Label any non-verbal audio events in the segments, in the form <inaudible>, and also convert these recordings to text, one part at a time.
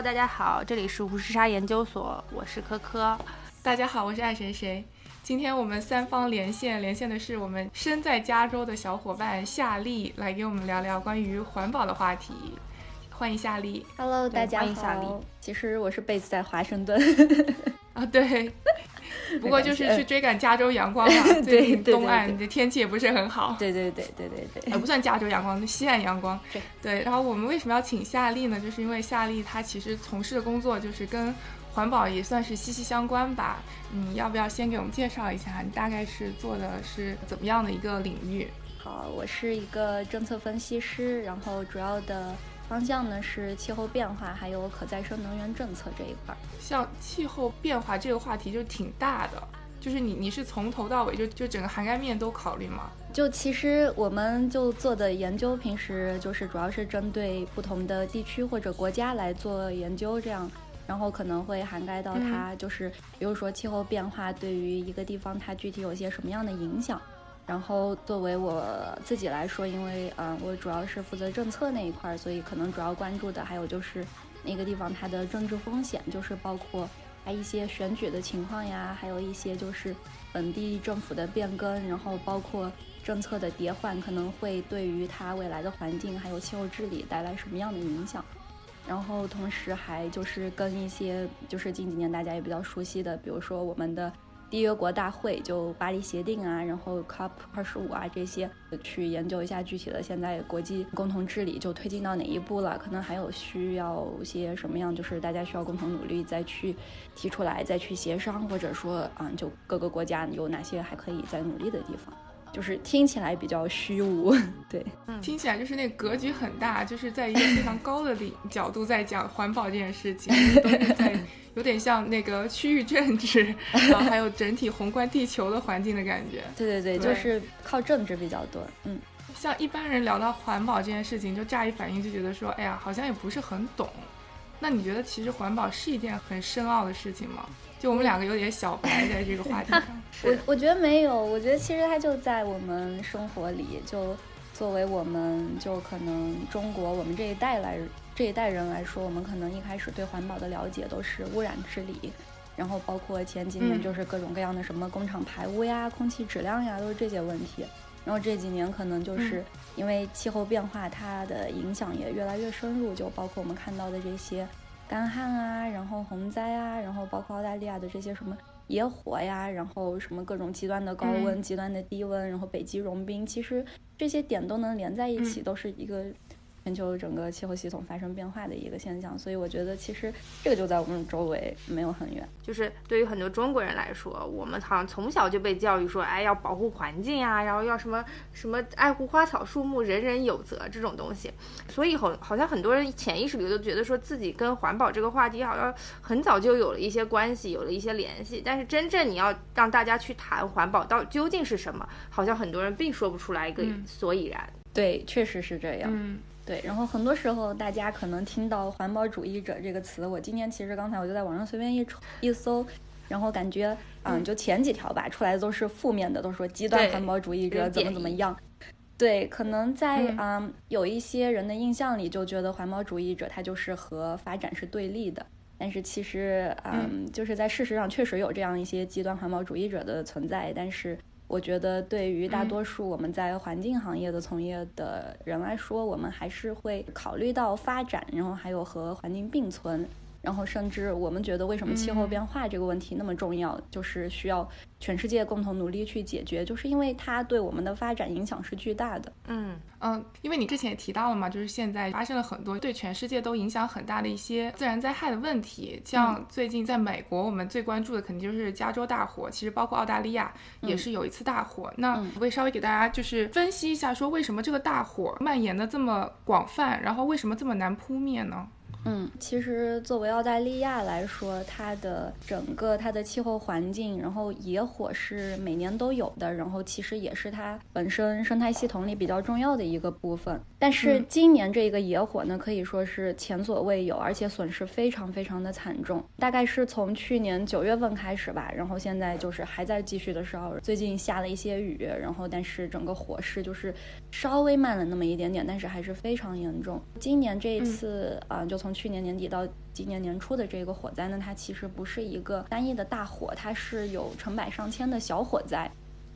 Hello，大家好，这里是无时差研究所，我是科科。大家好，我是爱谁谁。今天我们三方连线，连线的是我们身在加州的小伙伴夏丽，来给我们聊聊关于环保的话题。欢迎夏丽。Hello，大家好。夏丽其实我是 base 在华盛顿。<laughs> 啊，对。<laughs> 不过就是去追赶加州阳光嘛，<laughs> 最近东岸的天气也不是很好。对对对对对对。也不算加州阳光，就西岸阳光。对对。然后我们为什么要请夏丽呢？就是因为夏丽她其实从事的工作就是跟。环保也算是息息相关吧，你要不要先给我们介绍一下，你大概是做的是怎么样的一个领域？好，我是一个政策分析师，然后主要的方向呢是气候变化，还有可再生能源政策这一块。像气候变化这个话题就挺大的，就是你你是从头到尾就就整个涵盖面都考虑吗？就其实我们就做的研究，平时就是主要是针对不同的地区或者国家来做研究，这样。然后可能会涵盖到它，就是比如说气候变化对于一个地方它具体有些什么样的影响。然后作为我自己来说，因为嗯我主要是负责政策那一块，所以可能主要关注的还有就是那个地方它的政治风险，就是包括它一些选举的情况呀，还有一些就是本地政府的变更，然后包括政策的迭换，可能会对于它未来的环境还有气候治理带来什么样的影响。然后同时还就是跟一些就是近几年大家也比较熟悉的，比如说我们的缔约国大会，就巴黎协定啊，然后 COP 二十五啊这些，去研究一下具体的现在国际共同治理就推进到哪一步了，可能还有需要些什么样，就是大家需要共同努力再去提出来，再去协商，或者说啊，就各个国家有哪些还可以再努力的地方。就是听起来比较虚无，<laughs> 对，听起来就是那格局很大，就是在一个非常高的领 <laughs> 角度在讲环保这件事情，在 <laughs> 有点像那个区域政治，然后还有整体宏观地球的环境的感觉。对对对，就是靠政治比较多。嗯，像一般人聊到环保这件事情，就乍一反应就觉得说，哎呀，好像也不是很懂。那你觉得其实环保是一件很深奥的事情吗？就我们两个有点小白在这个话题上，<laughs> 我我觉得没有，我觉得其实它就在我们生活里，就作为我们就可能中国我们这一代来这一代人来说，我们可能一开始对环保的了解都是污染治理，然后包括前几年就是各种各样的什么工厂排污呀、空气质量呀，都是这些问题。然后这几年可能就是因为气候变化，它的影响也越来越深入，就包括我们看到的这些。干旱啊，然后洪灾啊，然后包括澳大利亚的这些什么野火呀，然后什么各种极端的高温、极端的低温，然后北极融冰，其实这些点都能连在一起，都是一个。全球整个气候系统发生变化的一个现象，所以我觉得其实这个就在我们周围，没有很远。就是对于很多中国人来说，我们好像从小就被教育说，哎，要保护环境啊，然后要什么什么爱护花草树木，人人有责这种东西。所以好，好像很多人潜意识里都觉得说自己跟环保这个话题好像很早就有了一些关系，有了一些联系。但是真正你要让大家去谈环保到究竟是什么，好像很多人并说不出来一个所以然。对，确实是这样。嗯。对，然后很多时候大家可能听到“环保主义者”这个词，我今天其实刚才我就在网上随便一一搜，然后感觉，嗯，就前几条吧，出来的都是负面的，都说极端环保主义者怎么怎么样。对，可能在嗯有一些人的印象里，就觉得环保主义者他就是和发展是对立的，但是其实，嗯，就是在事实上确实有这样一些极端环保主义者的存在，但是。我觉得对于大多数我们在环境行业的从业的人来说，我们还是会考虑到发展，然后还有和环境并存。然后，甚至我们觉得，为什么气候变化这个问题那么重要，就是需要全世界共同努力去解决，就是因为它对我们的发展影响是巨大的。嗯嗯，因为你之前也提到了嘛，就是现在发生了很多对全世界都影响很大的一些自然灾害的问题，像最近在美国，我们最关注的肯定就是加州大火，其实包括澳大利亚也是有一次大火。那我会稍微给大家就是分析一下，说为什么这个大火蔓延的这么广泛，然后为什么这么难扑灭呢？嗯，其实作为澳大利亚来说，它的整个它的气候环境，然后野火是每年都有的，然后其实也是它本身生态系统里比较重要的一个部分。但是今年这个野火呢，可以说是前所未有，而且损失非常非常的惨重。大概是从去年九月份开始吧，然后现在就是还在继续的时候，最近下了一些雨，然后但是整个火势就是稍微慢了那么一点点，但是还是非常严重。今年这一次啊，就从从去年年底到今年年初的这个火灾呢，它其实不是一个单一的大火，它是有成百上千的小火灾。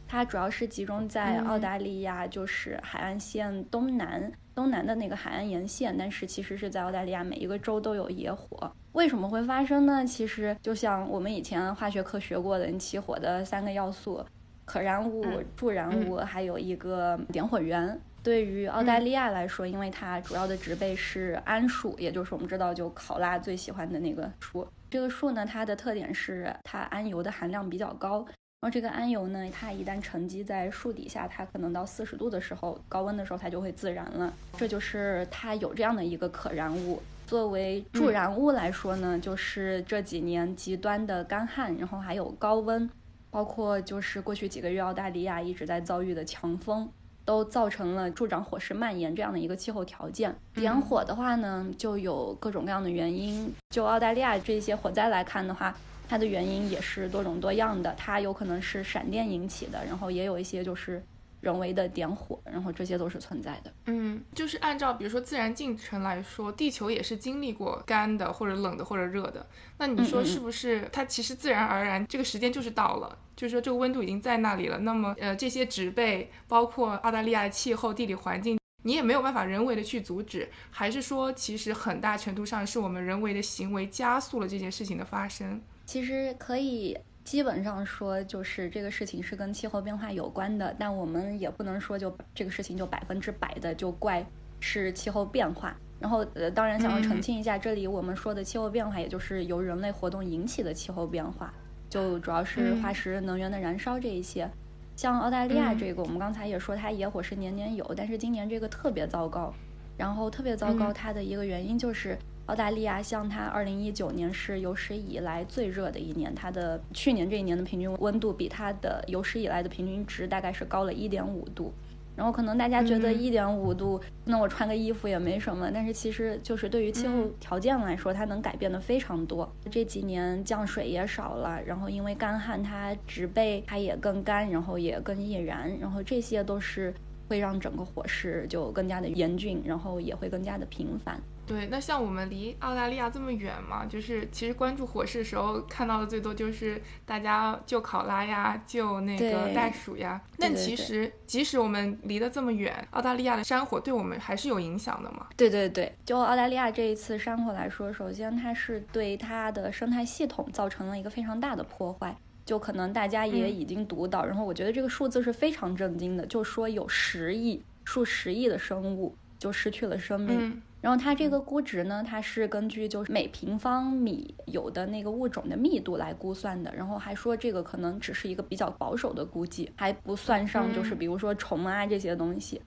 它主要是集中在澳大利亚，就是海岸线东南东南的那个海岸沿线，但是其实是在澳大利亚每一个州都有野火。为什么会发生呢？其实就像我们以前化学课学过的，你起火的三个要素：可燃物、助燃物，还有一个点火源。对于澳大利亚来说，因为它主要的植被是桉树，也就是我们知道就考拉最喜欢的那个树。这个树呢，它的特点是它桉油的含量比较高。然后这个桉油呢，它一旦沉积在树底下，它可能到四十度的时候，高温的时候它就会自燃了。这就是它有这样的一个可燃物。作为助燃物来说呢，就是这几年极端的干旱，然后还有高温，包括就是过去几个月澳大利亚一直在遭遇的强风，都造成了助长火势蔓延这样的一个气候条件。点火的话呢，就有各种各样的原因。就澳大利亚这些火灾来看的话。它的原因也是多种多样的，它有可能是闪电引起的，然后也有一些就是人为的点火，然后这些都是存在的。嗯，就是按照比如说自然进程来说，地球也是经历过干的或者冷的或者热的。那你说是不是它其实自然而然这个时间就是到了，就是说这个温度已经在那里了？那么呃这些植被，包括澳大利亚的气候、地理环境，你也没有办法人为的去阻止，还是说其实很大程度上是我们人为的行为加速了这件事情的发生？其实可以基本上说，就是这个事情是跟气候变化有关的，但我们也不能说就这个事情就百分之百的就怪是气候变化。然后呃，当然想要澄清一下，这里我们说的气候变化，也就是由人类活动引起的气候变化，就主要是化石能源的燃烧这一些。像澳大利亚这个，我们刚才也说它野火是年年有，但是今年这个特别糟糕。然后特别糟糕，它的一个原因就是。澳大利亚像它，二零一九年是有史以来最热的一年，它的去年这一年的平均温度比它的有史以来的平均值大概是高了一点五度。然后可能大家觉得一点五度，那我穿个衣服也没什么，但是其实就是对于气候条件来说，它能改变的非常多。这几年降水也少了，然后因为干旱，它植被它也更干，然后也更易燃，然后这些都是会让整个火势就更加的严峻，然后也会更加的频繁。对，那像我们离澳大利亚这么远嘛，就是其实关注火势的时候看到的最多就是大家救考拉呀，救那个袋鼠呀。但其实即使我们离得这么远，澳大利亚的山火对我们还是有影响的嘛。对对对，就澳大利亚这一次山火来说，首先它是对它的生态系统造成了一个非常大的破坏，就可能大家也已经读到，然后我觉得这个数字是非常震惊的，就说有十亿、数十亿的生物就失去了生命。然后它这个估值呢，它是根据就是每平方米有的那个物种的密度来估算的。然后还说这个可能只是一个比较保守的估计，还不算上就是比如说虫啊这些东西。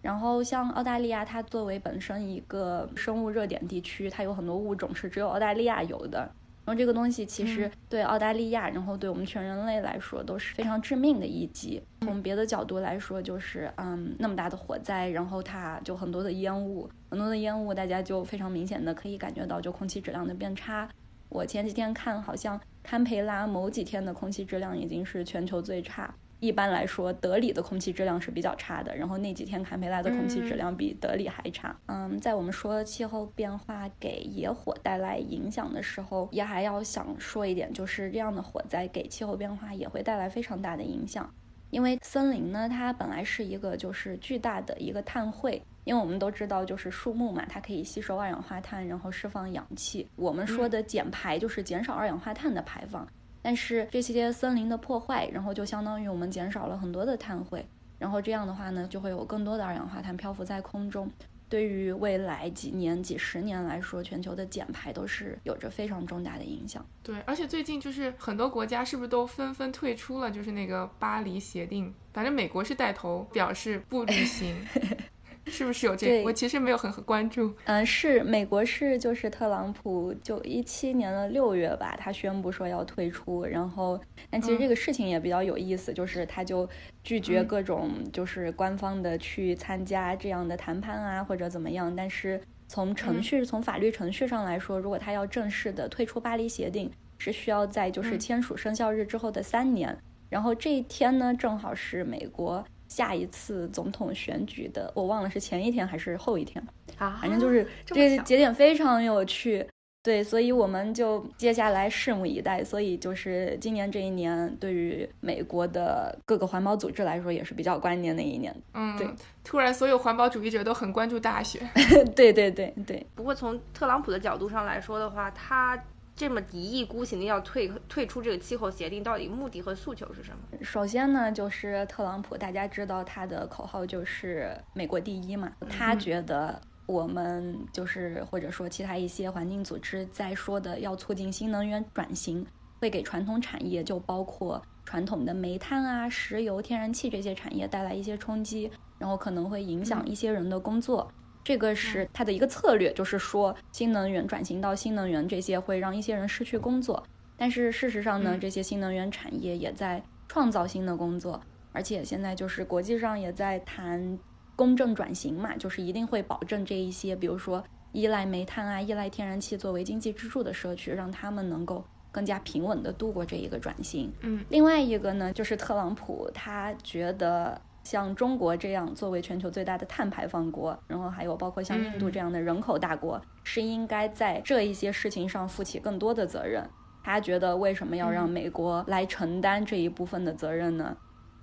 然后像澳大利亚，它作为本身一个生物热点地区，它有很多物种是只有澳大利亚有的。然后这个东西其实对澳大利亚，然后对我们全人类来说都是非常致命的一击。从别的角度来说，就是嗯，那么大的火灾，然后它就很多的烟雾，很多的烟雾，大家就非常明显的可以感觉到就空气质量的变差。我前几天看，好像堪培拉某几天的空气质量已经是全球最差。一般来说，德里的空气质量是比较差的。然后那几天堪培拉的空气质量比德里还差。嗯，在我们说气候变化给野火带来影响的时候，也还要想说一点，就是这样的火灾给气候变化也会带来非常大的影响。因为森林呢，它本来是一个就是巨大的一个碳汇。因为我们都知道，就是树木嘛，它可以吸收二氧化碳，然后释放氧气。我们说的减排就是减少二氧化碳的排放。但是这些森林的破坏，然后就相当于我们减少了很多的碳汇，然后这样的话呢，就会有更多的二氧化碳漂浮在空中。对于未来几年、几十年来说，全球的减排都是有着非常重大的影响。对，而且最近就是很多国家是不是都纷纷退出了，就是那个巴黎协定？反正美国是带头表示不履行。<laughs> <laughs> 是不是有这个？我其实没有很关注。嗯，是美国是就是特朗普就一七年的六月吧，他宣布说要退出。然后，但其实这个事情也比较有意思，就是他就拒绝各种就是官方的去参加这样的谈判啊，或者怎么样。但是从程序从法律程序上来说，如果他要正式的退出巴黎协定，是需要在就是签署生效日之后的三年。然后这一天呢，正好是美国。下一次总统选举的，我忘了是前一天还是后一天啊。反正就是这节点非常有趣。对，所以我们就接下来拭目以待。所以就是今年这一年，对于美国的各个环保组织来说，也是比较关键的一年。嗯，对。突然，所有环保主义者都很关注大选。<laughs> 对对对对。不过从特朗普的角度上来说的话，他这么一意孤行的要退退出这个气候协定，到底目的和诉求是什么？首先呢，就是特朗普，大家知道他的口号就是“美国第一”嘛，他觉得。我们就是或者说其他一些环境组织在说的要促进新能源转型，会给传统产业，就包括传统的煤炭啊、石油、天然气这些产业带来一些冲击，然后可能会影响一些人的工作。这个是它的一个策略，就是说新能源转型到新能源这些会让一些人失去工作。但是事实上呢，这些新能源产业也在创造新的工作，而且现在就是国际上也在谈。公正转型嘛，就是一定会保证这一些，比如说依赖煤炭啊、依赖天然气作为经济支柱的社区，让他们能够更加平稳地度过这一个转型。嗯，另外一个呢，就是特朗普他觉得像中国这样作为全球最大的碳排放国，然后还有包括像印度这样的人口大国，是应该在这一些事情上负起更多的责任。他觉得为什么要让美国来承担这一部分的责任呢？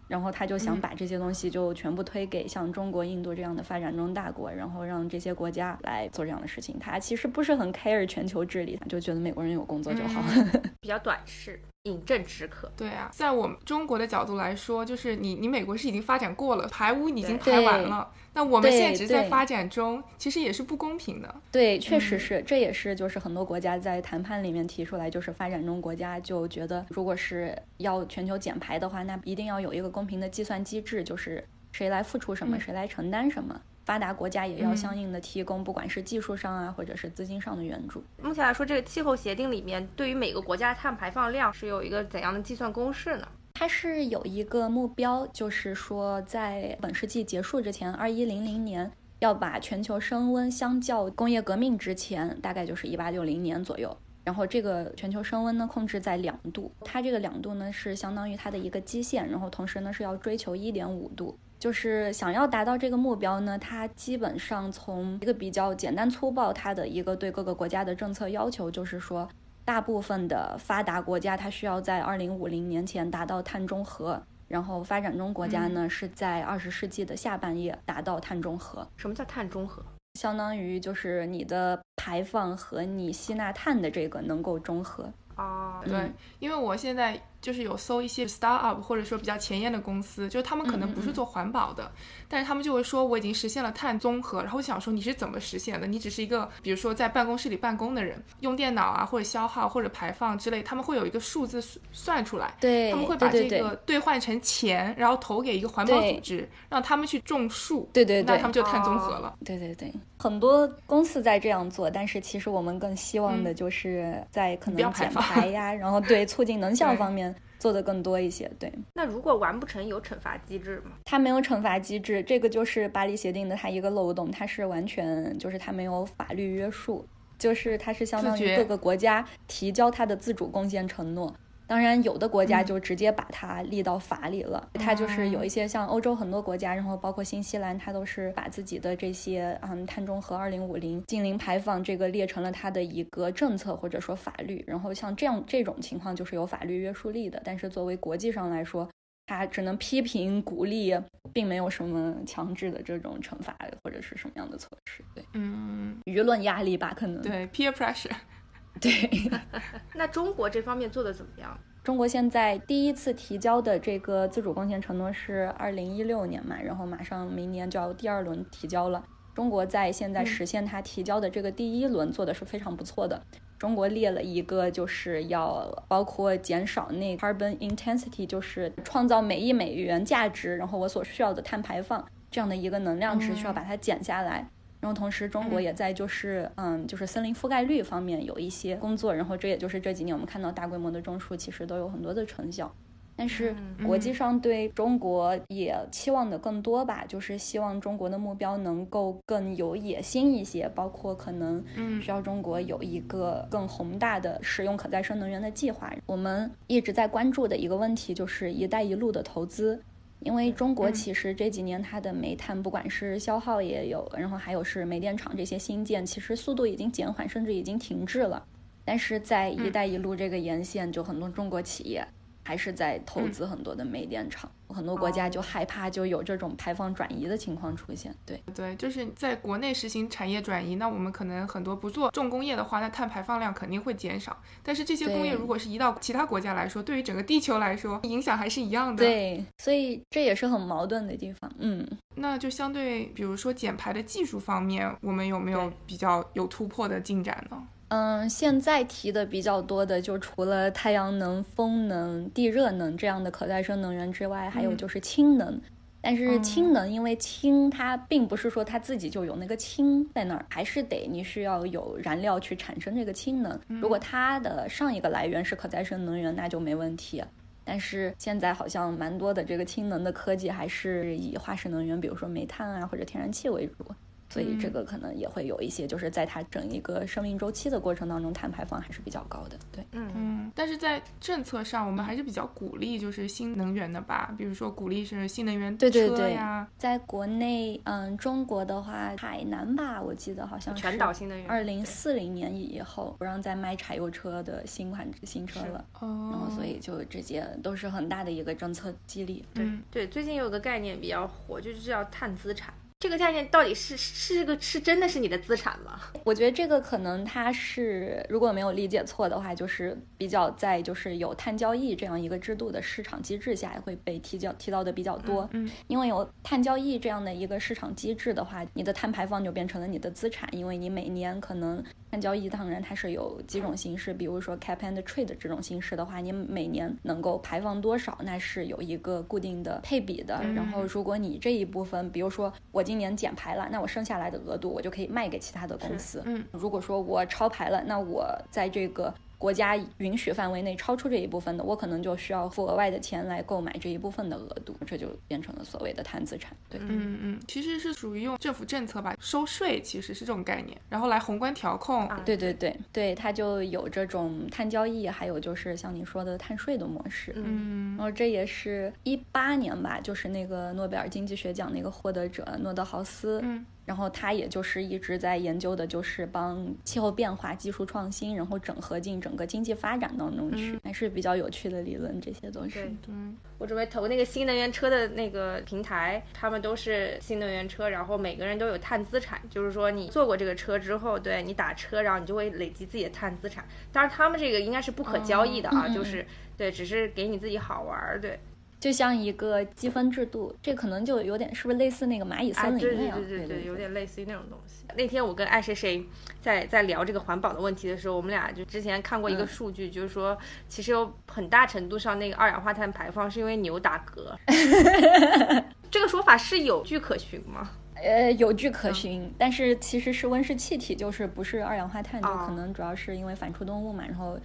然后他就想把这些东西就全部推给像中国、印度这样的发展中大国，然后让这些国家来做这样的事情。他其实不是很 care 全球治理，就觉得美国人有工作就好，<laughs> 比较短视。饮鸩止渴。对啊，在我们中国的角度来说，就是你你美国是已经发展过了，排污已经排完了，那我们现在只是在发展中，其实也是不公平的。对，确实是，这也是就是很多国家在谈判里面提出来，就是发展中国家就觉得，如果是要全球减排的话，那一定要有一个公平的计算机制，就是谁来付出什么，谁来承担什么。发达国家也要相应的提供，不管是技术上啊，或者是资金上的援助。目前来说，这个气候协定里面对于每个国家的碳排放量是有一个怎样的计算公式呢？它是有一个目标，就是说在本世纪结束之前，二一零零年要把全球升温相较工业革命之前，大概就是一八六零年左右，然后这个全球升温呢控制在两度，它这个两度呢是相当于它的一个基线，然后同时呢是要追求一点五度。就是想要达到这个目标呢，它基本上从一个比较简单粗暴，它的一个对各个国家的政策要求，就是说，大部分的发达国家它需要在二零五零年前达到碳中和，然后发展中国家呢是在二十世纪的下半叶达到碳中和。什么叫碳中和？相当于就是你的排放和你吸纳碳的这个能够中和。啊，对，因为我现在。就是有搜一些 startup 或者说比较前沿的公司，就是他们可能不是做环保的，但是他们就会说我已经实现了碳综合。然后我想说你是怎么实现的？你只是一个比如说在办公室里办公的人，用电脑啊或者消耗或者排放之类，他们会有一个数字算出来，对，他们会把这个兑换成钱，然后投给一个环保组织，让他们去种树，对对对，那他们就碳综合了。对对对，很多公司在这样做，但是其实我们更希望的就是在可能减排呀，然后对促进能 <laughs> 效方面。做的更多一些，对。那如果完不成，有惩罚机制吗？它没有惩罚机制，这个就是巴黎协定的它一个漏洞，它是完全就是它没有法律约束，就是它是相当于各个国家提交它的自主贡献承诺。当然，有的国家就直接把它立到法里了。它就是有一些像欧洲很多国家，然后包括新西兰，它都是把自己的这些嗯碳中和、二零五零净零排放这个列成了它的一个政策或者说法律。然后像这样这种情况就是有法律约束力的。但是作为国际上来说，它只能批评、鼓励，并没有什么强制的这种惩罚或者是什么样的措施。对，嗯，舆论压力吧，可能对 peer pressure。对，<laughs> 那中国这方面做的怎么样？中国现在第一次提交的这个自主贡献承诺是二零一六年嘛，然后马上明年就要第二轮提交了。中国在现在实现它提交的这个第一轮做的是非常不错的。中国列了一个就是要包括减少那 carbon intensity，就是创造每一美元价值，然后我所需要的碳排放这样的一个能量值需要把它减下来。然后同时，中国也在就是嗯，就是森林覆盖率方面有一些工作。然后这也就是这几年我们看到大规模的种树，其实都有很多的成效。但是国际上对中国也期望的更多吧，就是希望中国的目标能够更有野心一些，包括可能需要中国有一个更宏大的使用可再生能源的计划。我们一直在关注的一个问题就是“一带一路”的投资。因为中国其实这几年它的煤炭不管是消耗也有，然后还有是煤电厂这些新建，其实速度已经减缓，甚至已经停滞了。但是在“一带一路”这个沿线，就很多中国企业。还是在投资很多的煤电厂，很多国家就害怕就有这种排放转移的情况出现。对对，就是在国内实行产业转移，那我们可能很多不做重工业的话，那碳排放量肯定会减少。但是这些工业如果是移到其他国家来说，对于整个地球来说影响还是一样的。对，所以这也是很矛盾的地方。嗯，那就相对比如说减排的技术方面，我们有没有比较有突破的进展呢？嗯，现在提的比较多的，就除了太阳能、风能、地热能这样的可再生能源之外，还有就是氢能。但是氢能，因为氢它并不是说它自己就有那个氢在那儿，还是得你需要有燃料去产生这个氢能。如果它的上一个来源是可再生能源，那就没问题。但是现在好像蛮多的这个氢能的科技还是以化石能源，比如说煤炭啊或者天然气为主。所以这个可能也会有一些，就是在它整一个生命周期的过程当中，碳排放还是比较高的。对，嗯嗯。但是在政策上，我们还是比较鼓励就是新能源的吧，比如说鼓励是新能源车呀。在国内，嗯，中国的话，海南吧，我记得好像是全岛新能源。二零四零年以后不让再卖柴油车的新款新车了。哦。然后所以就这些都是很大的一个政策激励。对对，最近有个概念比较火，就是叫碳资产。这个价钱到底是是个是真的是你的资产吗？我觉得这个可能它是如果没有理解错的话，就是比较在就是有碳交易这样一个制度的市场机制下会被提交提到的比较多。嗯，因为有碳交易这样的一个市场机制的话，你的碳排放就变成了你的资产，因为你每年可能碳交易当然它是有几种形式，比如说 cap and trade 这种形式的话，你每年能够排放多少，那是有一个固定的配比的。然后如果你这一部分，比如说我。今年减排了，那我剩下来的额度我就可以卖给其他的公司。嗯，如果说我超排了，那我在这个。国家允许范围内超出这一部分的，我可能就需要付额外的钱来购买这一部分的额度，这就变成了所谓的碳资产。对，嗯嗯，其实是属于用政府政策吧，收税其实是这种概念，然后来宏观调控。啊对对对对，它就有这种碳交易，还有就是像你说的碳税的模式。嗯，然后这也是一八年吧，就是那个诺贝尔经济学奖那个获得者诺德豪斯。嗯。然后他也就是一直在研究的，就是帮气候变化技术创新，然后整合进整个经济发展当中去，还是比较有趣的理论。这些都是。对对。我准备投那个新能源车的那个平台，他们都是新能源车，然后每个人都有碳资产，就是说你坐过这个车之后，对你打车，然后你就会累积自己的碳资产。当然，他们这个应该是不可交易的啊，就是对，只是给你自己好玩儿，对。就像一个积分制度，这可能就有点是不是类似那个蚂蚁森林那样？对对对对，有点类似于那种东西。那天我跟爱谁谁在在聊这个环保的问题的时候，我们俩就之前看过一个数据，就是说其实有很大程度上那个二氧化碳排放是因为牛打嗝。<laughs> 这个说法是有据可循吗？呃，有据可循，但是其实是温室气体，就是不是二氧化碳，就可能主要是因为反刍动物嘛，然后。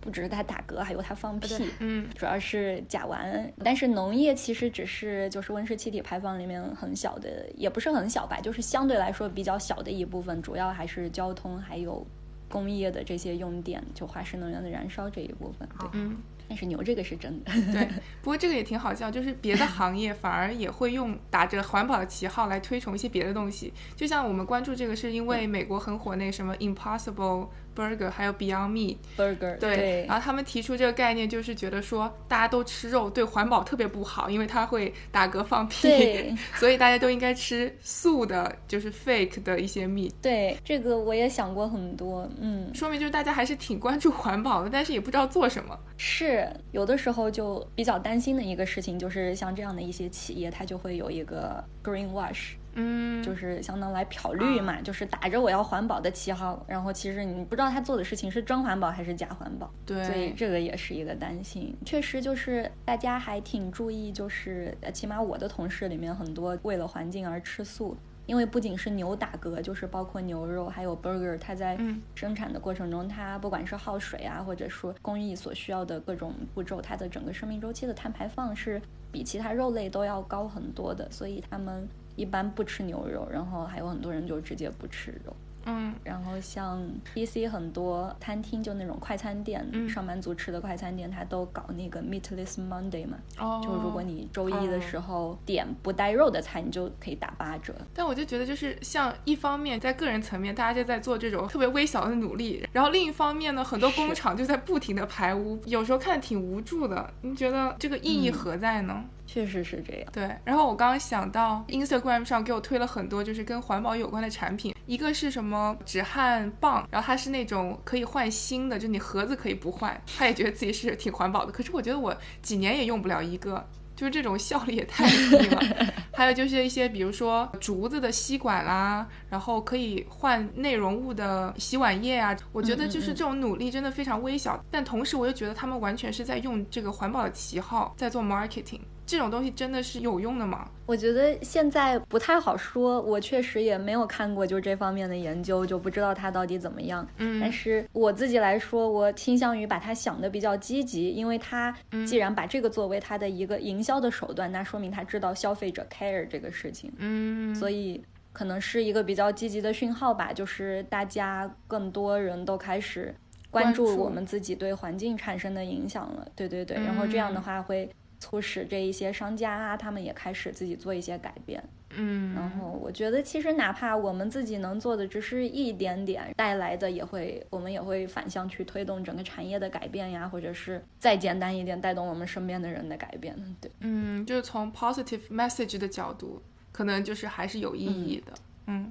不只是它打嗝，还有它放屁，嗯，主要是甲烷。但是农业其实只是就是温室气体排放里面很小的，也不是很小吧，就是相对来说比较小的一部分。主要还是交通还有工业的这些用电，就化石能源的燃烧这一部分。对，嗯。但是牛这个是真的。对，<laughs> 不过这个也挺好笑，就是别的行业反而也会用打着环保的旗号来推崇一些别的东西。就像我们关注这个，是因为美国很火那什么 Impossible。Burger 还有 Beyond Meat Burger 对，然后他们提出这个概念，就是觉得说大家都吃肉对环保特别不好，因为它会打嗝放屁，<laughs> 所以大家都应该吃素的，就是 fake 的一些 meat。对，这个我也想过很多，嗯，说明就是大家还是挺关注环保的，但是也不知道做什么。是有的时候就比较担心的一个事情，就是像这样的一些企业，它就会有一个 green wash。嗯，就是相当来漂绿嘛，就是打着我要环保的旗号，然后其实你不知道他做的事情是真环保还是假环保，对，所以这个也是一个担心。确实就是大家还挺注意，就是起码我的同事里面很多为了环境而吃素，因为不仅是牛打嗝，就是包括牛肉还有 burger，它在生产的过程中，它不管是耗水啊，或者说工艺所需要的各种步骤，它的整个生命周期的碳排放是比其他肉类都要高很多的，所以他们。一般不吃牛肉，然后还有很多人就直接不吃肉。嗯，然后像 B.C 很多餐厅，就那种快餐店，嗯上班族吃的快餐店，它都搞那个 Meatless Monday 嘛，哦，就如果你周一的时候点不带肉的菜，你就可以打八折。但我就觉得，就是像一方面在个人层面，大家就在做这种特别微小的努力，然后另一方面呢，很多工厂就在不停的排污，有时候看着挺无助的。你觉得这个意义何在呢？确实是这样。对，然后我刚刚想到 Instagram 上给我推了很多就是跟环保有关的产品，一个是什么止汗棒，然后它是那种可以换新的，就你盒子可以不换，他也觉得自己是挺环保的。可是我觉得我几年也用不了一个。就是这种效率也太低了，<laughs> 还有就是一些比如说竹子的吸管啦，然后可以换内容物的洗碗液啊，我觉得就是这种努力真的非常微小，但同时我又觉得他们完全是在用这个环保的旗号在做 marketing。这种东西真的是有用的吗？我觉得现在不太好说，我确实也没有看过就这方面的研究，就不知道它到底怎么样。嗯，但是我自己来说，我倾向于把它想的比较积极，因为它既然把这个作为它的一个营销的手段，那说明它知道消费者 care 这个事情。嗯，所以可能是一个比较积极的讯号吧，就是大家更多人都开始关注我们自己对环境产生的影响了。对对对，然后这样的话会。促使这一些商家啊，他们也开始自己做一些改变。嗯，然后我觉得，其实哪怕我们自己能做的只是一点点，带来的也会，我们也会反向去推动整个产业的改变呀，或者是再简单一点，带动我们身边的人的改变。对，嗯，就是从 positive message 的角度，可能就是还是有意义的。嗯，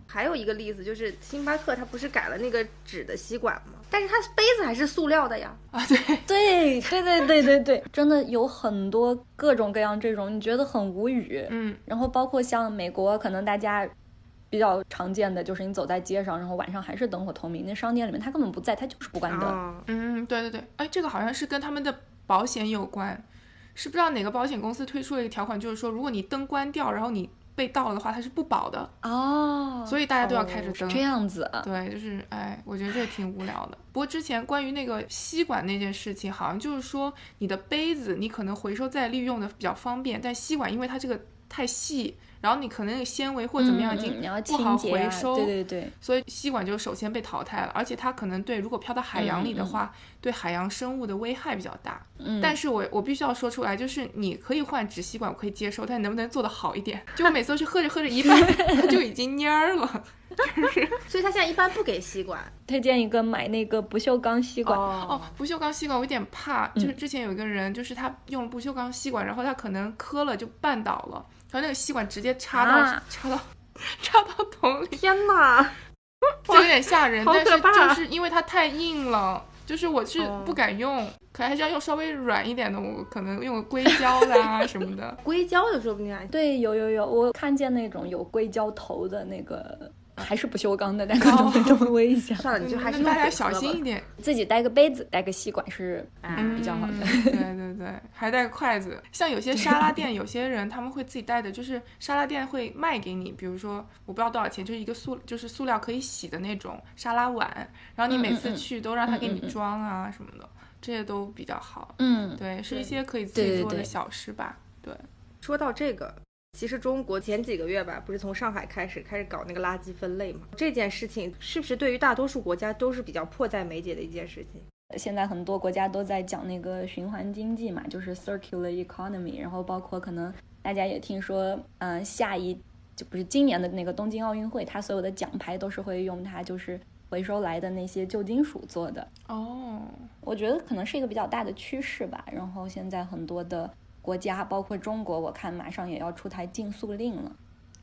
还有一个例子就是星巴克，它不是改了那个纸的吸管吗？但是它杯子还是塑料的呀。啊，对，对，对，对，对，对，对，真的有很多各种各样这种，你觉得很无语。嗯，然后包括像美国，可能大家比较常见的就是你走在街上，然后晚上还是灯火通明，那商店里面它根本不在，它就是不关灯。嗯，对对对，哎，这个好像是跟他们的保险有关，是不知道哪个保险公司推出了一个条款，就是说如果你灯关掉，然后你。被盗了的话，它是不保的哦，所以大家都要开着灯。这样子，对，就是哎，我觉得这挺无聊的。不过之前关于那个吸管那件事情，好像就是说你的杯子你可能回收再利用的比较方便，但吸管因为它这个太细。然后你可能那个纤维或怎么样已经不好回收，对对对，所以吸管就首先被淘汰了。而且它可能对如果飘到海洋里的话，对海洋生物的危害比较大。嗯，但是我我必须要说出来，就是你可以换纸吸管，我可以接受，但能不能做得好一点？<laughs> 就我每次都是喝着喝着一半 <laughs> 它就已经蔫儿了，<laughs> 就是。所以他现在一般不给吸管，推荐一个买那个不锈钢吸管。哦，不锈钢吸管我有点怕，就是之前有一个人，就是他用了不锈钢吸管，然后他可能磕了就绊倒了。然后那个吸管直接插到插到插到桶里，天哪，就有点吓人。<laughs> 但是就是因为它太硬了，就是我是不敢用，可能还是要用稍微软一点的，我可能用个硅胶啦 <laughs> 什么的。硅胶的说不定啊对，有有有，我看见那种有硅胶头的那个。还是不锈钢的，但可能没这么危险。算了，你就还是大家小心一点，自己带个杯子，带个吸管是比较好的。对对对，还带个筷子。像有些沙拉店，有些人他们会自己带的，就是沙拉店会卖给你，比如说我不知道多少钱，就是一个塑，就是塑料可以洗的那种沙拉碗，然后你每次去都让他给你装啊什么的，这些都比较好。嗯，对，是一些可以自己做的小事吧。对，说到这个。其实中国前几个月吧，不是从上海开始开始搞那个垃圾分类嘛？这件事情是不是对于大多数国家都是比较迫在眉睫的一件事情？现在很多国家都在讲那个循环经济嘛，就是 circular economy。然后包括可能大家也听说，嗯，下一就不是今年的那个东京奥运会，它所有的奖牌都是会用它就是回收来的那些旧金属做的。哦，我觉得可能是一个比较大的趋势吧。然后现在很多的。国家包括中国，我看马上也要出台禁塑令了，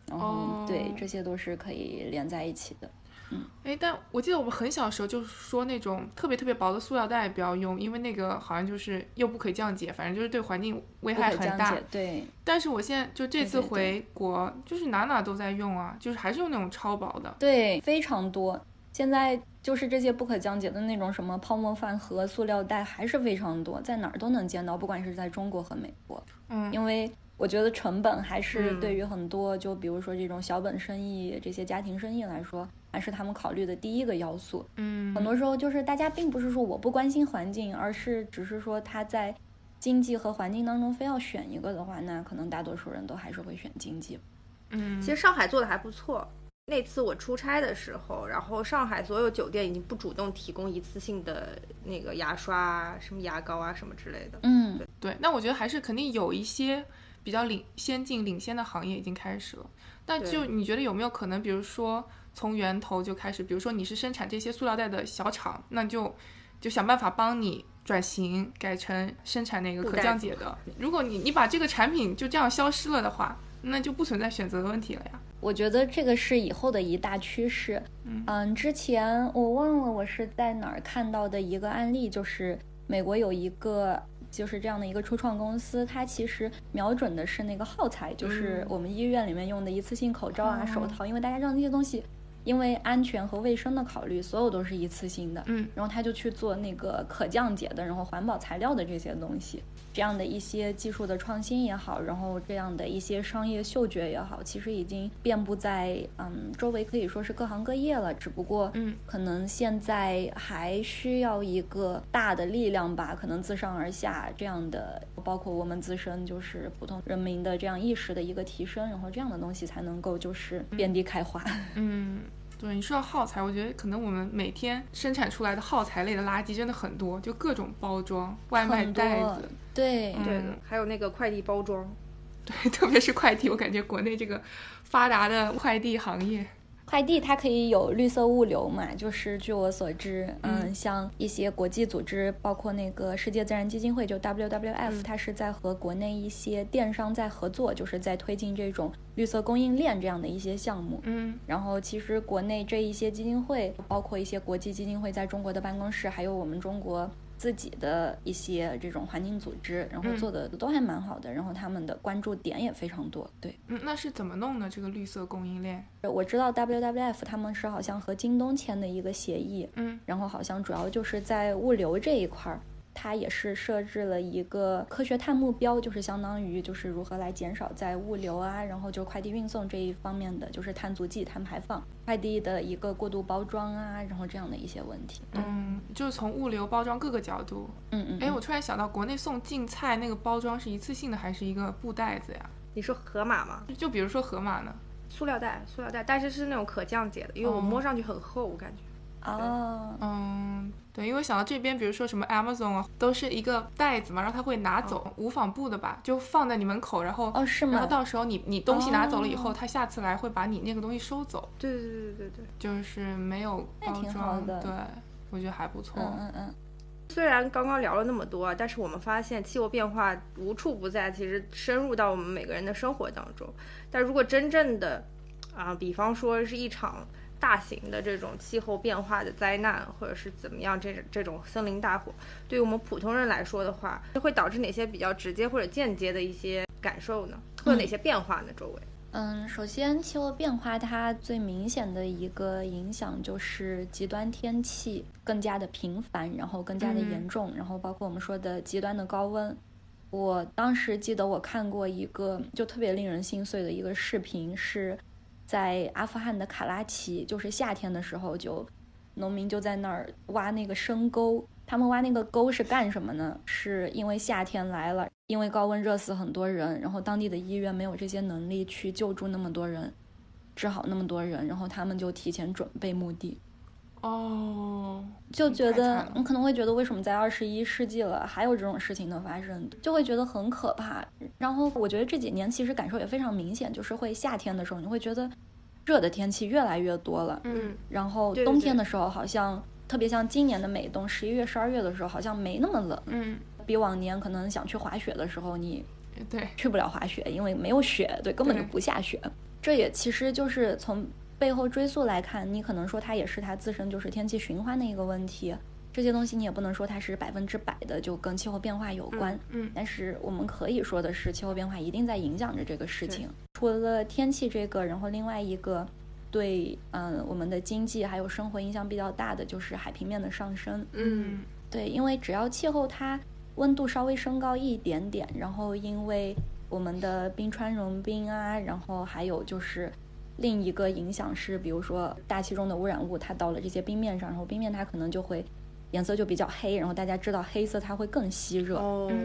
然后对，这些都是可以连在一起的。嗯，哎，但我记得我们很小时候就说那种特别特别薄的塑料袋不要用，因为那个好像就是又不可降解，反正就是对环境危害很大。对。但是我现在就这次回国，就是哪哪都在用啊，就是还是用那种超薄的。对，非常多。现在就是这些不可降解的那种什么泡沫饭盒、塑料袋还是非常多，在哪儿都能见到，不管是在中国和美国。嗯，因为我觉得成本还是对于很多，就比如说这种小本生意、这些家庭生意来说，还是他们考虑的第一个要素。嗯，很多时候就是大家并不是说我不关心环境，而是只是说他在经济和环境当中非要选一个的话，那可能大多数人都还是会选经济。嗯，其实上海做的还不错。那次我出差的时候，然后上海所有酒店已经不主动提供一次性的那个牙刷啊、什么牙膏啊什么之类的。嗯，对，那我觉得还是肯定有一些比较领先进、领先的行业已经开始了。那就你觉得有没有可能，比如说从源头就开始，比如说你是生产这些塑料袋的小厂，那就就想办法帮你转型，改成生产那个可降解的。如果你你把这个产品就这样消失了的话，那就不存在选择的问题了呀。我觉得这个是以后的一大趋势。嗯，之前我忘了我是在哪儿看到的一个案例，就是美国有一个就是这样的一个初创公司，它其实瞄准的是那个耗材，就是我们医院里面用的一次性口罩啊、手套，因为大家知道那些东西。因为安全和卫生的考虑，所有都是一次性的。嗯，然后他就去做那个可降解的，然后环保材料的这些东西。这样的一些技术的创新也好，然后这样的一些商业嗅觉也好，其实已经遍布在嗯周围，可以说是各行各业了。只不过嗯，可能现在还需要一个大的力量吧，可能自上而下这样的，包括我们自身就是普通人民的这样意识的一个提升，然后这样的东西才能够就是遍地开花。<laughs> 嗯。对你说到耗材，我觉得可能我们每天生产出来的耗材类的垃圾真的很多，就各种包装、外卖袋子，对对的，还有那个快递包装，<laughs> 对，特别是快递，我感觉国内这个发达的快递行业。快递它可以有绿色物流嘛？就是据我所知，嗯，像一些国际组织，包括那个世界自然基金会，就 WWF，它是在和国内一些电商在合作，就是在推进这种绿色供应链这样的一些项目。嗯，然后其实国内这一些基金会，包括一些国际基金会在中国的办公室，还有我们中国。自己的一些这种环境组织，然后做的都还蛮好的，然后他们的关注点也非常多。对，嗯，那是怎么弄的这个绿色供应链？我知道 WWF 他们是好像和京东签的一个协议，嗯，然后好像主要就是在物流这一块儿。它也是设置了一个科学碳目标，就是相当于就是如何来减少在物流啊，然后就快递运送这一方面的就是碳足迹、碳排放，快递的一个过度包装啊，然后这样的一些问题。嗯，就是从物流包装各个角度。嗯嗯。哎，我突然想到，国内送净菜那个包装是一次性的还是一个布袋子呀？你说盒马吗？就比如说盒马呢？塑料袋，塑料袋，但是是那种可降解的，因为我摸上去很厚，我感觉。哦，嗯，对，因为想到这边，比如说什么 Amazon 啊，都是一个袋子嘛，然后他会拿走无纺布的吧，就放在你门口，然后哦是吗？然后到时候你你东西拿走了以后，他下次来会把你那个东西收走。对对对对对对，就是没有包装，对，我觉得还不错。嗯嗯嗯。<laughs> 虽然刚刚聊了那么多，但是我们发现气候变化无处不在，其实深入到我们每个人的生活当中。但如果真正的啊，比方说是一场。大型的这种气候变化的灾难，或者是怎么样，这这种森林大火，对于我们普通人来说的话，会导致哪些比较直接或者间接的一些感受呢？会有哪些变化呢？周围？嗯，首先气候变化它最明显的一个影响就是极端天气更加的频繁，然后更加的严重，然后包括我们说的极端的高温。我当时记得我看过一个就特别令人心碎的一个视频是。在阿富汗的卡拉奇，就是夏天的时候，就农民就在那儿挖那个深沟。他们挖那个沟是干什么呢？是因为夏天来了，因为高温热死很多人，然后当地的医院没有这些能力去救助那么多人，治好那么多人，然后他们就提前准备墓地。哦，就觉得你可能会觉得，为什么在二十一世纪了还有这种事情的发生，就会觉得很可怕。然后我觉得这几年其实感受也非常明显，就是会夏天的时候你会觉得热的天气越来越多了，嗯，然后冬天的时候好像特别像今年的美冬，十一月、十二月的时候好像没那么冷，嗯，比往年可能想去滑雪的时候你对去不了滑雪，因为没有雪，对，根本就不下雪。这也其实就是从。背后追溯来看，你可能说它也是它自身就是天气循环的一个问题，这些东西你也不能说它是百分之百的就跟气候变化有关。嗯，但是我们可以说的是，气候变化一定在影响着这个事情。除了天气这个，然后另外一个对嗯我们的经济还有生活影响比较大的就是海平面的上升。嗯，对，因为只要气候它温度稍微升高一点点，然后因为我们的冰川融冰啊，然后还有就是。另一个影响是，比如说大气中的污染物，它到了这些冰面上，然后冰面它可能就会颜色就比较黑，然后大家知道黑色它会更吸热，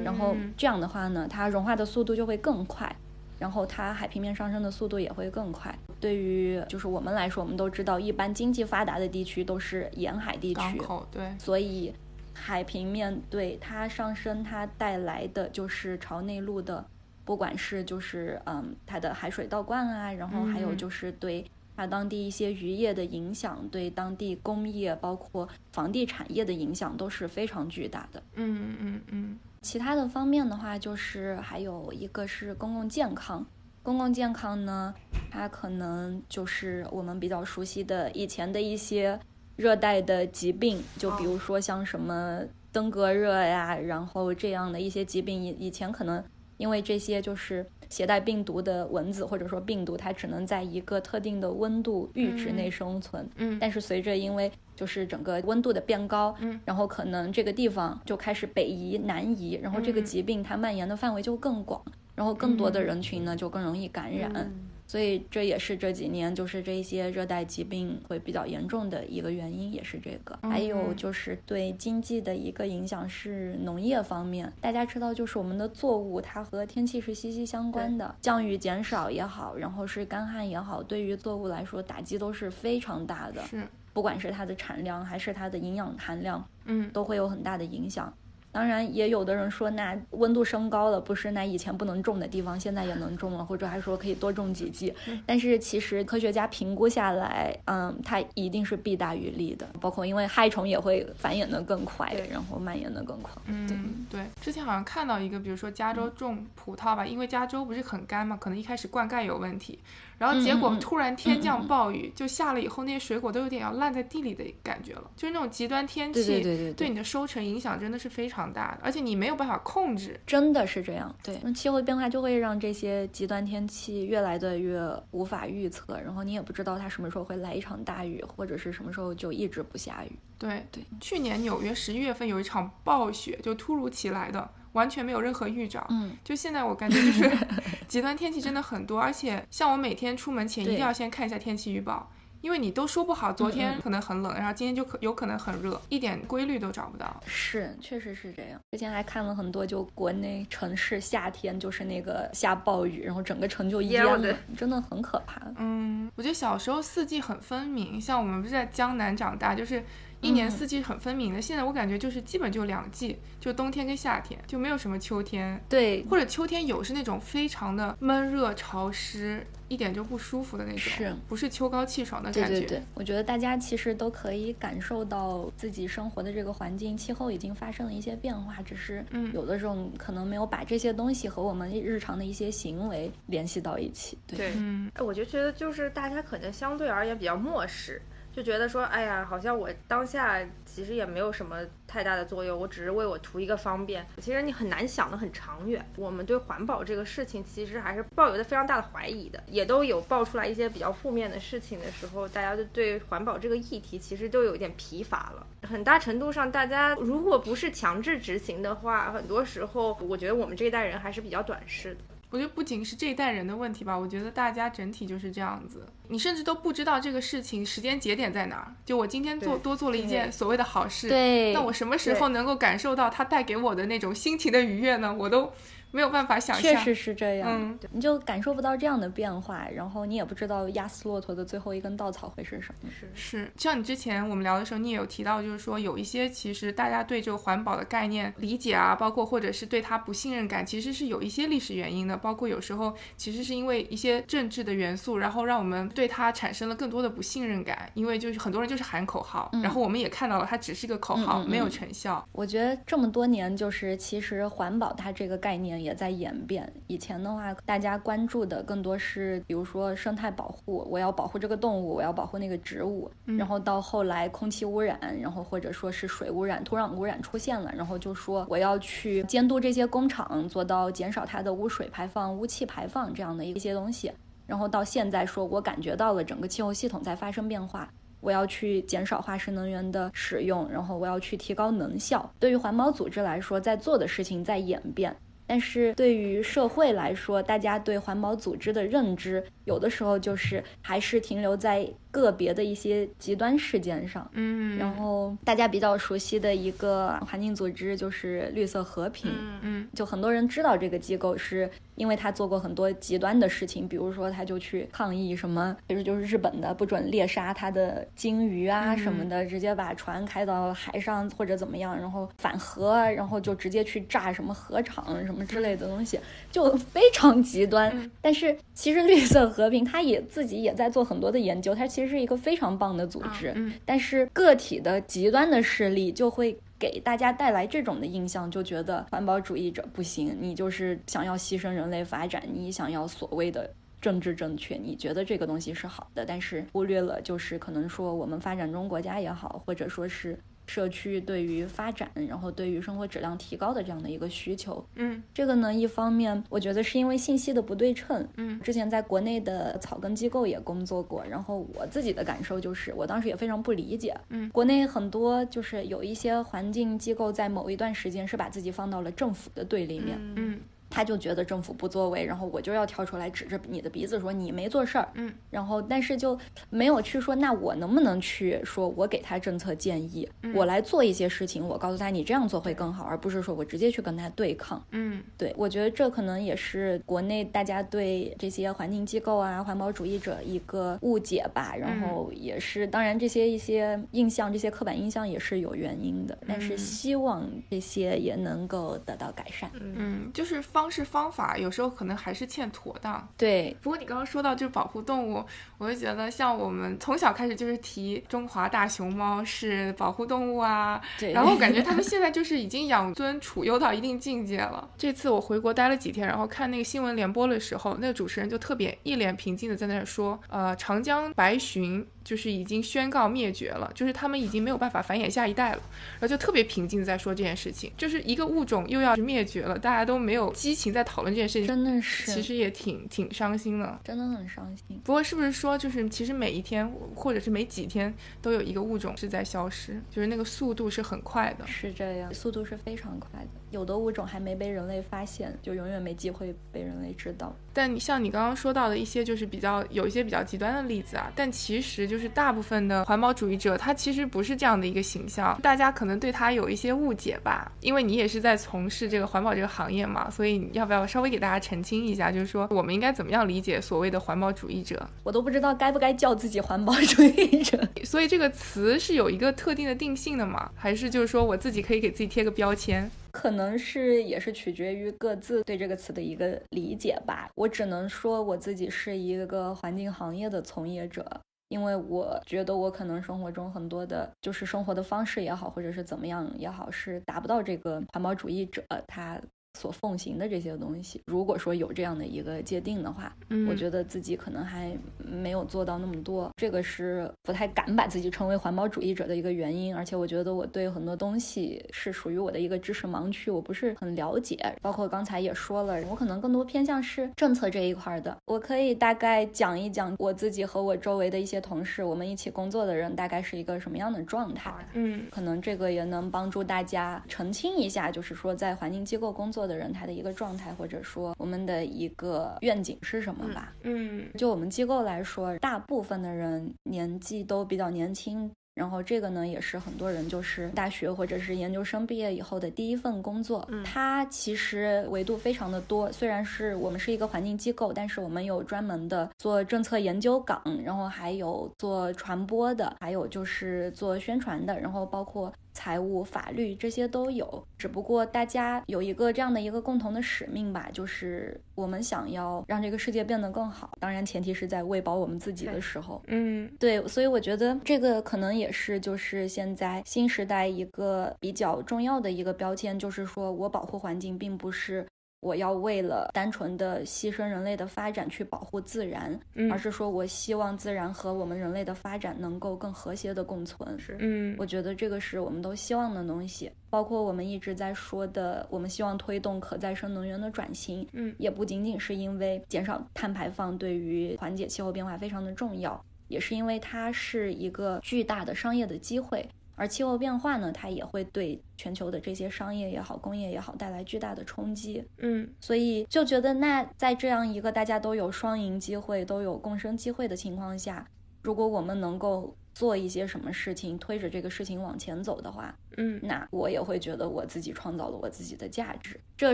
然后这样的话呢，它融化的速度就会更快，然后它海平面上升的速度也会更快。对于就是我们来说，我们都知道，一般经济发达的地区都是沿海地区，对，所以海平面对它上升，它带来的就是朝内陆的，不管是就是嗯它的海水倒灌啊，然后还有就是对它当地一些渔业的影响，对当地工业包括房地产业的影响都是非常巨大的。嗯嗯嗯。其他的方面的话，就是还有一个是公共健康。公共健康呢，它可能就是我们比较熟悉的以前的一些热带的疾病，就比如说像什么登革热呀，然后这样的一些疾病，以以前可能因为这些就是携带病毒的蚊子或者说病毒，它只能在一个特定的温度阈值内生存。嗯。但是随着因为就是整个温度的变高，嗯，然后可能这个地方就开始北移、南移，然后这个疾病它蔓延的范围就更广。然后更多的人群呢，就更容易感染，所以这也是这几年就是这些热带疾病会比较严重的一个原因，也是这个。还有就是对经济的一个影响是农业方面，大家知道，就是我们的作物它和天气是息息相关的，降雨减少也好，然后是干旱也好，对于作物来说打击都是非常大的。是，不管是它的产量还是它的营养含量，嗯，都会有很大的影响。当然，也有的人说，那温度升高了，不是那以前不能种的地方，现在也能种了，或者还说可以多种几季。但是其实科学家评估下来，嗯，它一定是弊大于利的。包括因为害虫也会繁衍的更快，然后蔓延的更快。嗯，对。之前好像看到一个，比如说加州种葡萄吧，因为加州不是很干嘛，可能一开始灌溉有问题。然后结果突然天降暴雨，就下了以后，那些水果都有点要烂在地里的感觉了。就是那种极端天气对你的收成影响真的是非常大的，而且你没有办法控制。真的是这样，对，那气候变化就会让这些极端天气越来的越无法预测，然后你也不知道它什么时候会来一场大雨，或者是什么时候就一直不下雨。对对，去年纽约十一月份有一场暴雪，就突如其来的。完全没有任何预兆，嗯，<laughs> 就现在我感觉就是 <laughs> 极端天气真的很多，而且像我每天出门前一定要先看一下天气预报，因为你都说不好，昨天可能很冷，然后今天就可有可能很热，一点规律都找不到。是，确实是这样。之前还看了很多，就国内城市夏天就是那个下暴雨，然后整个城就淹了，真的很可怕。嗯，我觉得小时候四季很分明，像我们不是在江南长大，就是。一年四季很分明的，现在我感觉就是基本就两季，就冬天跟夏天，就没有什么秋天。对，或者秋天有是那种非常的闷热潮湿，一点就不舒服的那种，是不是秋高气爽的感觉？对对对，我觉得大家其实都可以感受到自己生活的这个环境气候已经发生了一些变化，只是有的时候可能没有把这些东西和我们日常的一些行为联系到一起。对，嗯，我就觉得就是大家可能相对而言比较漠视。就觉得说，哎呀，好像我当下其实也没有什么太大的作用，我只是为我图一个方便。其实你很难想得很长远。我们对环保这个事情其实还是抱有着非常大的怀疑的，也都有爆出来一些比较负面的事情的时候，大家就对环保这个议题其实都有一点疲乏了。很大程度上，大家如果不是强制执行的话，很多时候我觉得我们这一代人还是比较短视的。我觉得不仅是这一代人的问题吧，我觉得大家整体就是这样子。你甚至都不知道这个事情时间节点在哪儿。就我今天做多做了一件所谓的好事，对，那我什么时候能够感受到它带给我的那种心情的愉悦呢？我都。没有办法想象，确实是这样。嗯，你就感受不到这样的变化，然后你也不知道压死骆驼的最后一根稻草会是什么。是是，像你之前我们聊的时候，你也有提到，就是说有一些其实大家对这个环保的概念理解啊，包括或者是对它不信任感，其实是有一些历史原因的。包括有时候其实是因为一些政治的元素，然后让我们对它产生了更多的不信任感。因为就是很多人就是喊口号，然后我们也看到了它只是一个口号，没有成效。我觉得这么多年，就是其实环保它这个概念。也在演变。以前的话，大家关注的更多是，比如说生态保护，我要保护这个动物，我要保护那个植物。然后到后来，空气污染，然后或者说是水污染、土壤污染出现了，然后就说我要去监督这些工厂，做到减少它的污水排放、污气排放这样的一些东西。然后到现在说，我感觉到了整个气候系统在发生变化。我要去减少化石能源的使用，然后我要去提高能效。对于环保组织来说，在做的事情在演变。但是对于社会来说，大家对环保组织的认知，有的时候就是还是停留在个别的一些极端事件上。嗯，然后大家比较熟悉的一个环境组织就是绿色和平，嗯嗯就很多人知道这个机构是因为他做过很多极端的事情，比如说他就去抗议什么，比如就是日本的不准猎杀他的鲸鱼啊嗯什么的，直接把船开到海上或者怎么样，然后反核，然后就直接去炸什么核厂什么之类的东西，就非常极端。嗯但是其实绿色和平他也自己也在做很多的研究，他其实是一个非常棒的组织。嗯但是个体的极端的势力就会给大家带来这种的印象，就觉得环保主义者不行，你就是想要牺牲人类发展，你想要所谓的。政治正确，你觉得这个东西是好的，但是忽略了就是可能说我们发展中国家也好，或者说是社区对于发展，然后对于生活质量提高的这样的一个需求。嗯。这个呢，一方面我觉得是因为信息的不对称，嗯。之前在国内的草根机构也工作过，然后我自己的感受就是，我当时也非常不理解，嗯。国内很多就是有一些环境机构在某一段时间是把自己放到了政府的对立面，嗯他就觉得政府不作为，然后我就要跳出来指着你的鼻子说你没做事儿，嗯，然后但是就没有去说那我能不能去说我给他政策建议，嗯我来做一些事情，我告诉他你这样做会更好，而不是说我直接去跟他对抗。嗯对，我觉得这可能也是国内大家对这些环境机构啊、环保主义者一个误解吧。然后也是，当然这些一些印象、这些刻板印象也是有原因的，但是嗯希望这些也能够得到改善。嗯，就是方式方法有时候可能还是欠妥当。对，不过你刚刚说到就是保护动物，我就觉得像我们从小开始就是提中华大熊猫是保护动物啊，对，然后感觉他们现在就是已经养尊处优到一定境界了。这次我回国待了几天，然后看那个新闻联播的时候，那个主持人就特别一脸平静的在那儿说，呃，长江白鲟就是已经宣告灭绝了，就是他们已经没有办法繁衍下一代了，然后就特别平静地在说这件事情，就是一个物种又要灭绝了，大家都没有激情在讨论这件事情，真的是，其实也挺挺伤心的。真的很伤心。不过是不是说，就是其实每一天或者是每几天都有一个物种是在消失，就是那个速度是很快的。是这样，速度是非常快的。有的物种还没被人类发现，就永远没机会被人类知道。但你像你刚刚说到的一些，就是比较有一些比较极端的例子啊，但其实就是大部分的环保主义者，他其实不是这样的一个形象，大家可能对他有一些误解吧。因为你也是在从事这个环保这个行业嘛，所以你要不要稍微给大家澄清一下，就是说我们应该怎么样理解所谓的环保主义者？我都不知道该不该叫自己环保主义者。<laughs> 所以这个词是有一个特定的定性的吗？还是就是说我自己可以给自己贴个标签？可能是也是取决于各自对这个词的一个理解吧。我只能说我自己是一个环境行业的从业者，因为我觉得我可能生活中很多的，就是生活的方式也好，或者是怎么样也好，是达不到这个环保主义者他所奉行的这些东西。如果说有这样的一个界定的话，嗯我觉得自己可能还没有做到那么多，这个是不太敢把自己称为环保主义者的一个原因。而且我觉得我对很多东西是属于我的一个知识盲区，我不是很了解。包括刚才也说了，我可能更多偏向是政策这一块的。我可以大概讲一讲我自己和我周围的一些同事，我们一起工作的人大概是一个什么样的状态。嗯可能这个也能帮助大家澄清一下，就是说在环境机构工作的人他的一个状态，或者说我们的一个愿景是什么吧。嗯就我们机构来说，大部分的人年纪都比较年轻。然后这个呢，也是很多人就是大学或者是研究生毕业以后的第一份工作。嗯它其实维度非常的多，虽然是我们是一个环境机构，但是我们有专门的做政策研究岗，然后还有做传播的，还有就是做宣传的，然后包括财务、法律这些都有。只不过大家有一个这样的一个共同的使命吧，就是我们想要让这个世界变得更好。当然，前提是在喂饱我们自己的时候。嗯对，所以我觉得这个可能也是就是现在新时代一个比较重要的一个标签，就是说我保护环境并不是。我要为了单纯的牺牲人类的发展去保护自然，嗯而是说我希望自然和我们人类的发展能够更和谐的共存。是嗯我觉得这个是我们都希望的东西，包括我们一直在说的，我们希望推动可再生能源的转型，嗯也不仅仅是因为减少碳排放对于缓解气候变化非常的重要，也是因为它是一个巨大的商业的机会。而气候变化呢，它也会对全球的这些商业也好、工业也好带来巨大的冲击。嗯所以就觉得，那在这样一个大家都有双赢机会、都有共生机会的情况下，如果我们能够做一些什么事情，推着这个事情往前走的话，嗯，那我也会觉得我自己创造了我自己的价值。这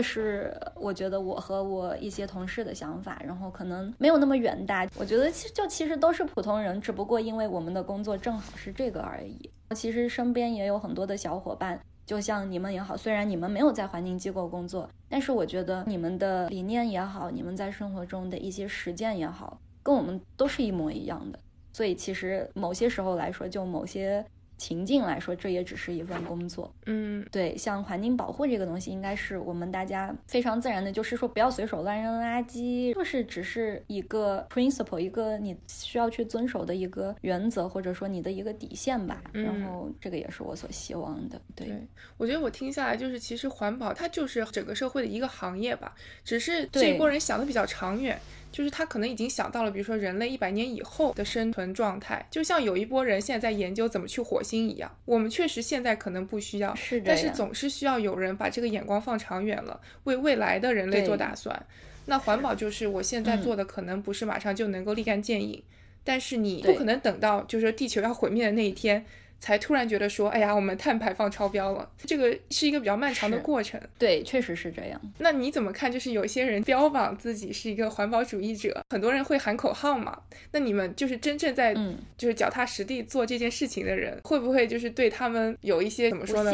是我觉得我和我一些同事的想法，然后可能没有那么远大。我觉得其实就其实都是普通人，只不过因为我们的工作正好是这个而已。其实身边也有很多的小伙伴。就像你们也好，虽然你们没有在环境机构工作，但是我觉得你们的理念也好，你们在生活中的一些实践也好，跟我们都是一模一样的。所以其实某些时候来说，就某些。情境来说，这也只是一份工作。嗯，对，像环境保护这个东西，应该是我们大家非常自然的，就是说不要随手乱扔垃圾，就是只是一个 principle，一个你需要去遵守的一个原则，或者说你的一个底线吧。然后这个也是我所希望的。对，我觉得我听下来，就是其实环保它就是整个社会的一个行业吧，只是这一波人想的比较长远。就是他可能已经想到了，比如说人类一百年以后的生存状态，就像有一波人现在在研究怎么去火星一样。我们确实现在可能不需要，是，但是总是需要有人把这个眼光放长远了，为未来的人类做打算。那环保就是我现在做的，可能不是马上就能够立竿见影，但是你不可能等到就是地球要毁灭的那一天。才突然觉得说，哎呀，我们碳排放超标了，这个是一个比较漫长的过程。对，确实是这样。那你怎么看？就是有些人标榜自己是一个环保主义者，很多人会喊口号嘛。那你们就是真正在，就是脚踏实地做这件事情的人，会不会就是对他们有一些怎么说呢？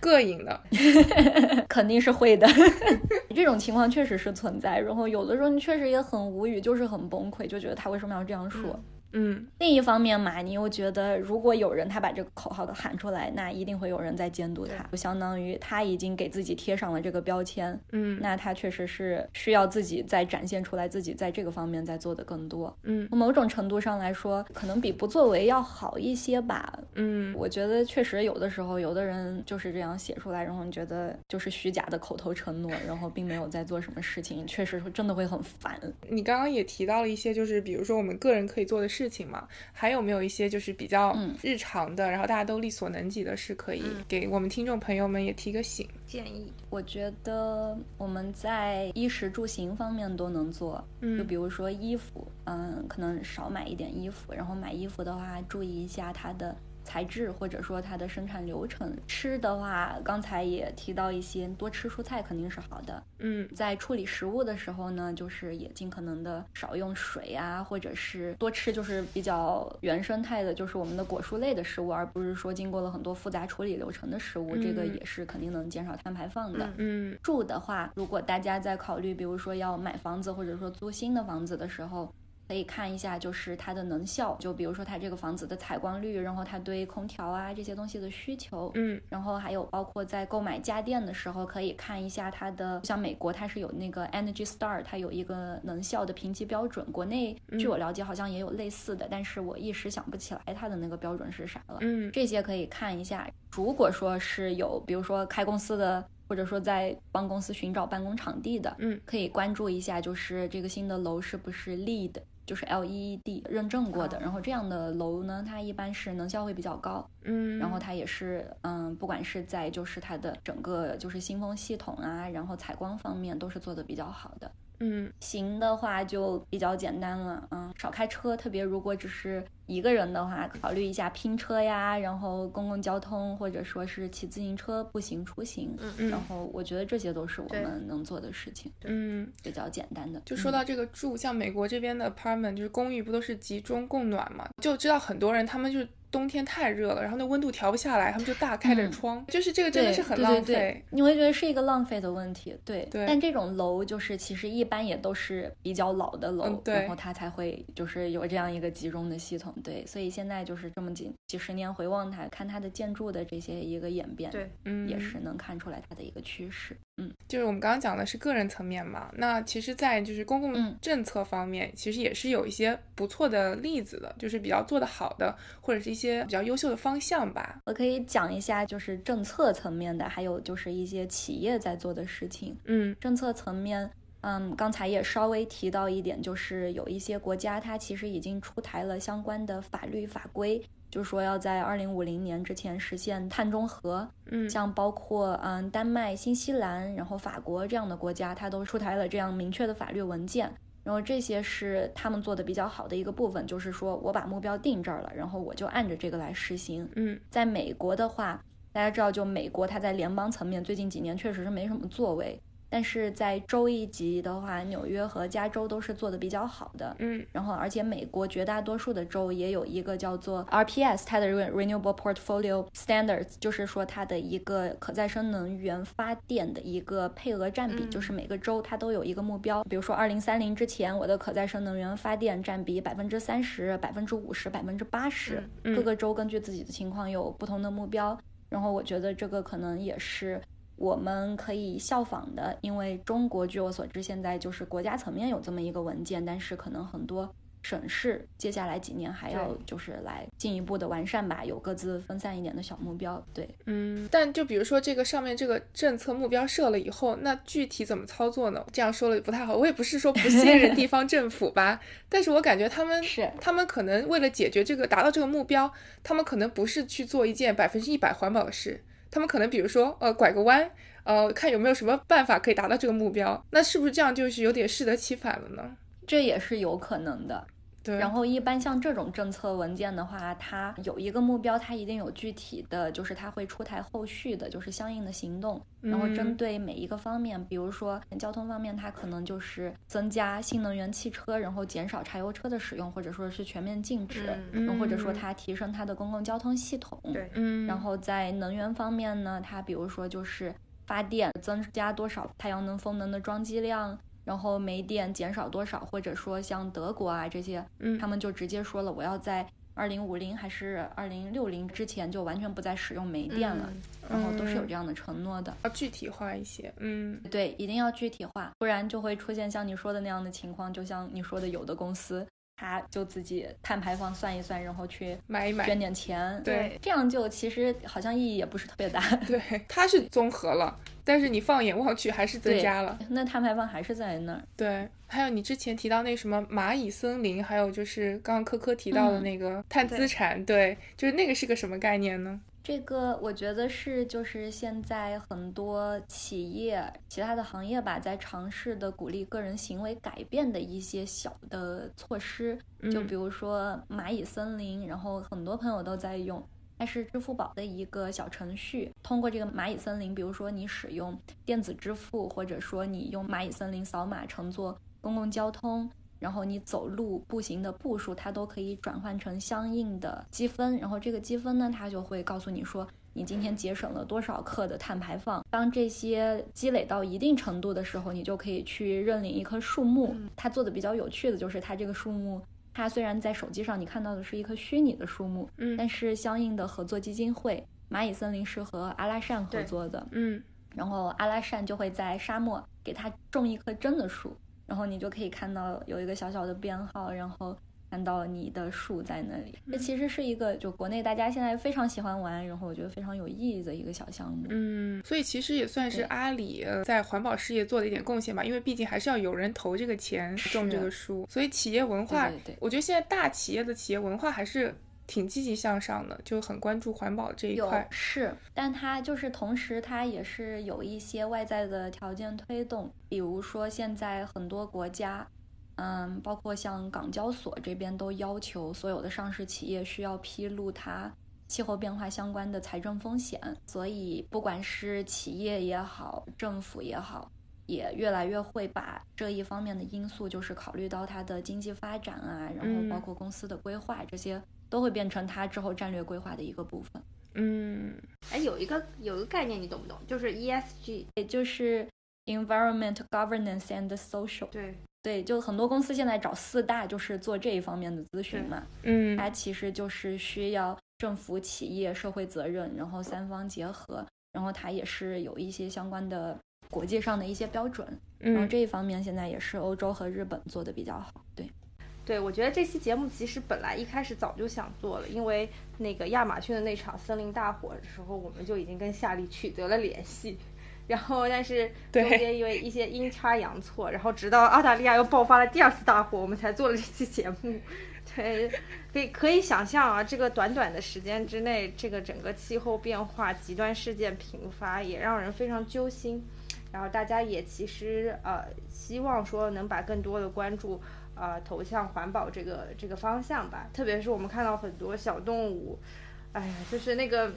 膈应的？<laughs> 肯定是会的。<laughs> 这种情况确实是存在。然后有的时候你确实也很无语，就是很崩溃，就觉得他为什么要这样说。嗯，另一方面嘛，你又觉得如果有人他把这个口号都喊出来，那一定会有人在监督他，就相当于他已经给自己贴上了这个标签。嗯，那他确实是需要自己再展现出来，自己在这个方面在做的更多。嗯，从某种程度上来说，可能比不作为要好一些吧。嗯，我觉得确实有的时候，有的人就是这样写出来，然后你觉得就是虚假的口头承诺，然后并没有在做什么事情，确实真的会很烦。你刚刚也提到了一些，就是比如说我们个人可以做的事情嘛，还。还有没有一些就是比较日常的，然后大家都力所能及的，是可以给我们听众朋友们也提个醒建议？我觉得我们在衣食住行方面都能做，就比如说衣服，嗯，可能少买一点衣服，然后买衣服的话，注意一下它的。材质或者说它的生产流程，吃的话，刚才也提到一些，多吃蔬菜肯定是好的。嗯，在处理食物的时候呢，就是也尽可能的少用水啊，或者是多吃就是比较原生态的，就是我们的果蔬类的食物，而不是说经过了很多复杂处理流程的食物，这个也是肯定能减少碳排放的。嗯，住的话，如果大家在考虑，比如说要买房子或者说租新的房子的时候。可以看一下，就是它的能效，就比如说它这个房子的采光率，然后它对空调啊这些东西的需求，嗯，然后还有包括在购买家电的时候，可以看一下它的，像美国它是有那个 Energy Star，它有一个能效的评级标准，国内据我了解好像也有类似的，但是我一时想不起来它的那个标准是啥了，嗯，这些可以看一下。如果说是有，比如说开公司的。或者说在帮公司寻找办公场地的，嗯，可以关注一下，就是这个新的楼是不是 LEED，就是 LEED 认证过的。然后这样的楼呢，它一般是能效会比较高，嗯，然后它也是，嗯，不管是在就是它的整个就是新风系统啊，然后采光方面都是做的比较好的。嗯，行的话就比较简单了，嗯，少开车，特别如果只是一个人的话，考虑一下拼车呀，然后公共交通或者说是骑自行车、步行出行，嗯嗯，然后我觉得这些都是我们能做的事情，嗯，比较简单的。就说到这个住，像美国这边的 apartment 就是公寓，不都是集中供暖嘛？就知道很多人他们就。冬天太热了，然后那温度调不下来，他们就大开着窗，就是这个真的是很浪费。你会觉得是一个浪费的问题，对。对。但这种楼就是其实一般也都是比较老的楼，然后它才会就是有这样一个集中的系统，对。所以现在就是这么几几十年回望它，看它的建筑的这些一个演变，对，嗯，也是能看出来它的一个趋势。嗯，就是我们刚刚讲的是个人层面嘛，那其实，在就是公共政策方面，其实也是有一些不错的例子的，就是比较做得好的，或者是一些比较优秀的方向吧。我可以讲一下，就是政策层面的，还有就是一些企业在做的事情。嗯，政策层面，嗯，刚才也稍微提到一点，就是有一些国家它其实已经出台了相关的法律法规。就是说要在二零五零年之前实现碳中和，嗯，像包括嗯丹麦、新西兰，然后法国这样的国家，它都出台了这样明确的法律文件。然后这些是他们做的比较好的一个部分，就是说我把目标定这儿了，然后我就按着这个来实行。嗯，在美国的话，大家知道，就美国它在联邦层面最近几年确实是没什么作为。但是在州一级的话，纽约和加州都是做的比较好的。嗯，然后而且美国绝大多数的州也有一个叫做 RPS，它的 Renewable Portfolio Standards，就是说它的一个可再生能源发电的一个配额占比，就是每个州它都有一个目标。比如说二零三零之前，我的可再生能源发电占比百分之三十、百分之五十、百分之八十。各个州根据自己的情况有不同的目标。然后我觉得这个可能也是。我们可以效仿的，因为中国据我所知，现在就是国家层面有这么一个文件，但是可能很多省市接下来几年还要就是来进一步的完善吧，有各自分散一点的小目标。对，嗯，但就比如说这个上面这个政策目标设了以后，那具体怎么操作呢？这样说了不太好，我也不是说不信任地方政府吧，<laughs> 但是我感觉他们是他们可能为了解决这个达到这个目标，他们可能不是去做一件百分之一百环保的事。他们可能比如说，呃，拐个弯，呃，看有没有什么办法可以达到这个目标。那是不是这样就是有点适得其反了呢？这也是有可能的。对。然后一般像这种政策文件的话，它有一个目标，它一定有具体的就是它会出台后续的，就是相应的行动。然后针对每一个方面，比如说交通方面，它可能就是增加新能源汽车，然后减少柴油车的使用，或者说是全面禁止，然后或者说它提升它的公共交通系统。对，嗯。然后在能源方面呢，它比如说就是发电增加多少太阳能、风能的装机量，然后煤电减少多少，或者说像德国啊这些，嗯，他们就直接说了，我要在。二零五零还是二零六零之前就完全不再使用煤电了，然后都是有这样的承诺的。要具体化一些，嗯，对，一定要具体化，不然就会出现像你说的那样的情况。就像你说的，有的公司他就自己碳排放算一算，然后去买一买，捐点钱，对，这样就其实好像意义也不是特别大。<laughs> 对，它是综合了。但是你放眼望去还是增加了，那碳排放还是在那儿。对，还有你之前提到那什么蚂蚁森林，还有就是刚刚科科提到的那个碳资产，对，就是那个是个什么概念呢？这个我觉得是就是现在很多企业、其他的行业吧，在尝试的鼓励个人行为改变的一些小的措施，就比如说蚂蚁森林，然后很多朋友都在用。它是支付宝的一个小程序，通过这个蚂蚁森林，比如说你使用电子支付，或者说你用蚂蚁森林扫码乘坐公共交通，然后你走路步行的步数，它都可以转换成相应的积分，然后这个积分呢，它就会告诉你说你今天节省了多少克的碳排放。当这些积累到一定程度的时候，你就可以去认领一棵树木。它做的比较有趣的就是它这个树木。它虽然在手机上你看到的是一棵虚拟的树木，嗯，但是相应的合作基金会蚂蚁森林是和阿拉善合作的，嗯，然后阿拉善就会在沙漠给它种一棵真的树，然后你就可以看到有一个小小的编号，然后。看到你的树在那里，这其实是一个就国内大家现在非常喜欢玩，然后我觉得非常有意义的一个小项目。嗯，所以其实也算是阿里在环保事业做的一点贡献吧，因为毕竟还是要有人投这个钱种这个树，所以企业文化，我觉得现在大企业的企业文化还是挺积极向上的，就很关注环保这一块。是，但它就是同时它也是有一些外在的条件推动，比如说现在很多国家。嗯，包括像港交所这边都要求所有的上市企业需要披露它气候变化相关的财政风险，所以不管是企业也好，政府也好，也越来越会把这一方面的因素，就是考虑到它的经济发展啊，然后包括公司的规划，这些都会变成他之后战略规划的一个部分。嗯，哎，有一个有一个概念你懂不懂？就是 ESG，也就是 Environment Governance and Social。对。对，就很多公司现在找四大就是做这一方面的咨询嘛，嗯，它其实就是需要政府、企业、社会责任，然后三方结合，然后它也是有一些相关的国际上的一些标准，然后这一方面现在也是欧洲和日本做的比较好。对，对我觉得这期节目其实本来一开始早就想做了，因为那个亚马逊的那场森林大火的时候，我们就已经跟夏利取得了联系。然后，但是中间因为一些阴差阳错，然后直到澳大利亚又爆发了第二次大火，我们才做了这期节目。对，可以可以想象啊，这个短短的时间之内，这个整个气候变化、极端事件频发，也让人非常揪心。然后大家也其实呃希望说能把更多的关注呃投向环保这个这个方向吧。特别是我们看到很多小动物，哎呀，就是那个。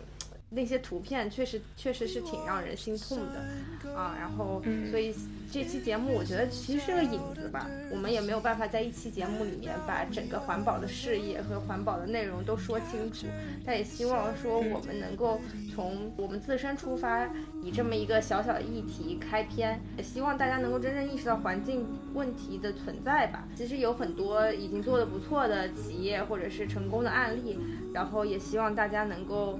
那些图片确实确实是挺让人心痛的啊，然后所以这期节目我觉得其实是个引子吧，我们也没有办法在一期节目里面把整个环保的事业和环保的内容都说清楚，但也希望说我们能够从我们自身出发，以这么一个小小的议题开篇，也希望大家能够真正意识到环境问题的存在吧。其实有很多已经做得不错的企业或者是成功的案例，然后也希望大家能够。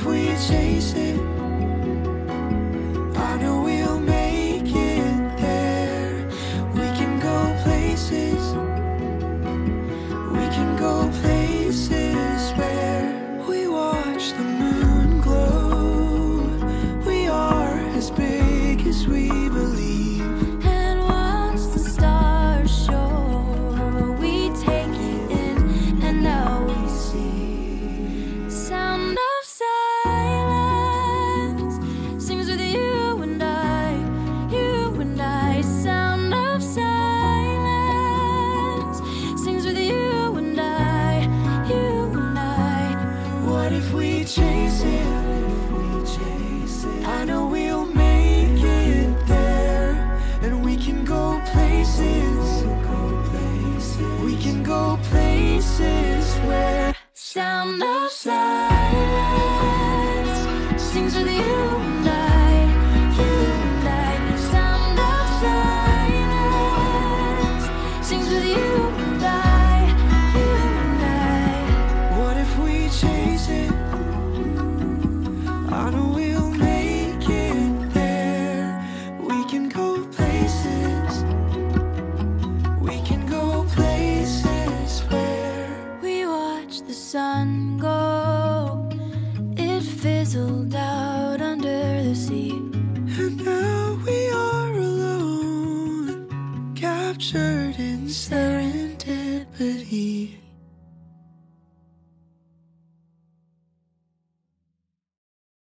if we chase it